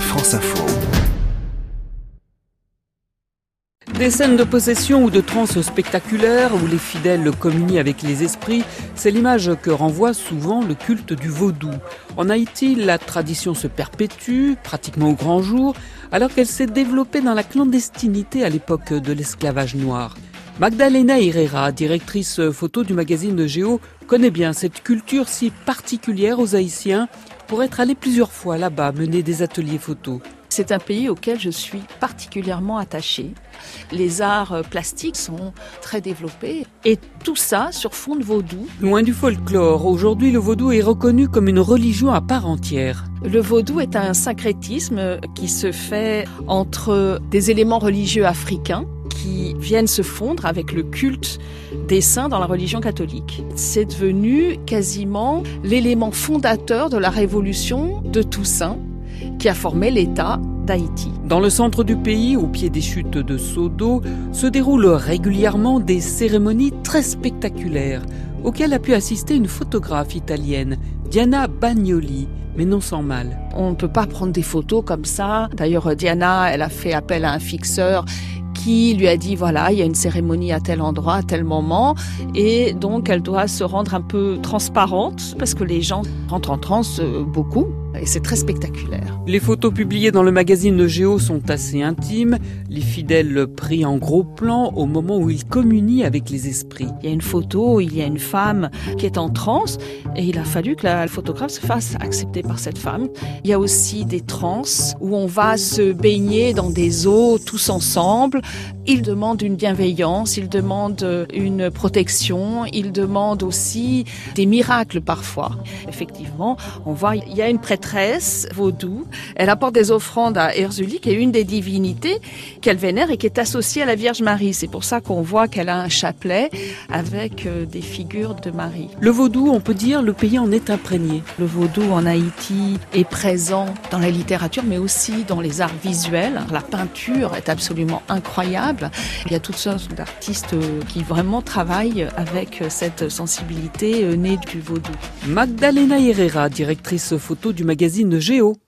France Info. Des scènes de possession ou de transe spectaculaires où les fidèles communient avec les esprits, c'est l'image que renvoie souvent le culte du vaudou. En Haïti, la tradition se perpétue, pratiquement au grand jour, alors qu'elle s'est développée dans la clandestinité à l'époque de l'esclavage noir. Magdalena Herrera, directrice photo du magazine Géo, connaît bien cette culture si particulière aux Haïtiens pour être allée plusieurs fois là-bas mener des ateliers photos. C'est un pays auquel je suis particulièrement attachée. Les arts plastiques sont très développés et tout ça sur fond de vaudou. Loin du folklore, aujourd'hui le vaudou est reconnu comme une religion à part entière. Le vaudou est un syncrétisme qui se fait entre des éléments religieux africains qui viennent se fondre avec le culte des saints dans la religion catholique. C'est devenu quasiment l'élément fondateur de la révolution de Toussaint qui a formé l'État d'Haïti. Dans le centre du pays, au pied des chutes de seaux d'eau, se déroulent régulièrement des cérémonies très spectaculaires auxquelles a pu assister une photographe italienne, Diana Bagnoli, mais non sans mal. On ne peut pas prendre des photos comme ça. D'ailleurs, Diana, elle a fait appel à un fixeur qui lui a dit voilà, il y a une cérémonie à tel endroit, à tel moment, et donc elle doit se rendre un peu transparente parce que les gens rentrent en transe euh, beaucoup et c'est très spectaculaire. Les photos publiées dans le magazine Géo sont assez intimes, les fidèles pris en gros plan au moment où ils communient avec les esprits. Il y a une photo, il y a une femme qui est en transe et il a fallu que la photographe se fasse accepter par cette femme. Il y a aussi des transes où on va se baigner dans des eaux tous ensemble. Il demande une bienveillance, il demande une protection, il demande aussi des miracles parfois. Effectivement, on voit il y a une prêtresse vaudou. Elle apporte des offrandes à Erzuli, qui est une des divinités qu'elle vénère et qui est associée à la Vierge Marie. C'est pour ça qu'on voit qu'elle a un chapelet avec euh, des figures de Marie. Le vaudou, on peut dire, le pays en est imprégné. Le vaudou en Haïti est présent dans la littérature, mais aussi dans les arts visuels. La peinture est absolument incroyable. Il y a toutes sortes d'artistes euh, qui vraiment travaillent avec cette sensibilité euh, née du vaudou. Magdalena Herrera, directrice photo du magazine Géo.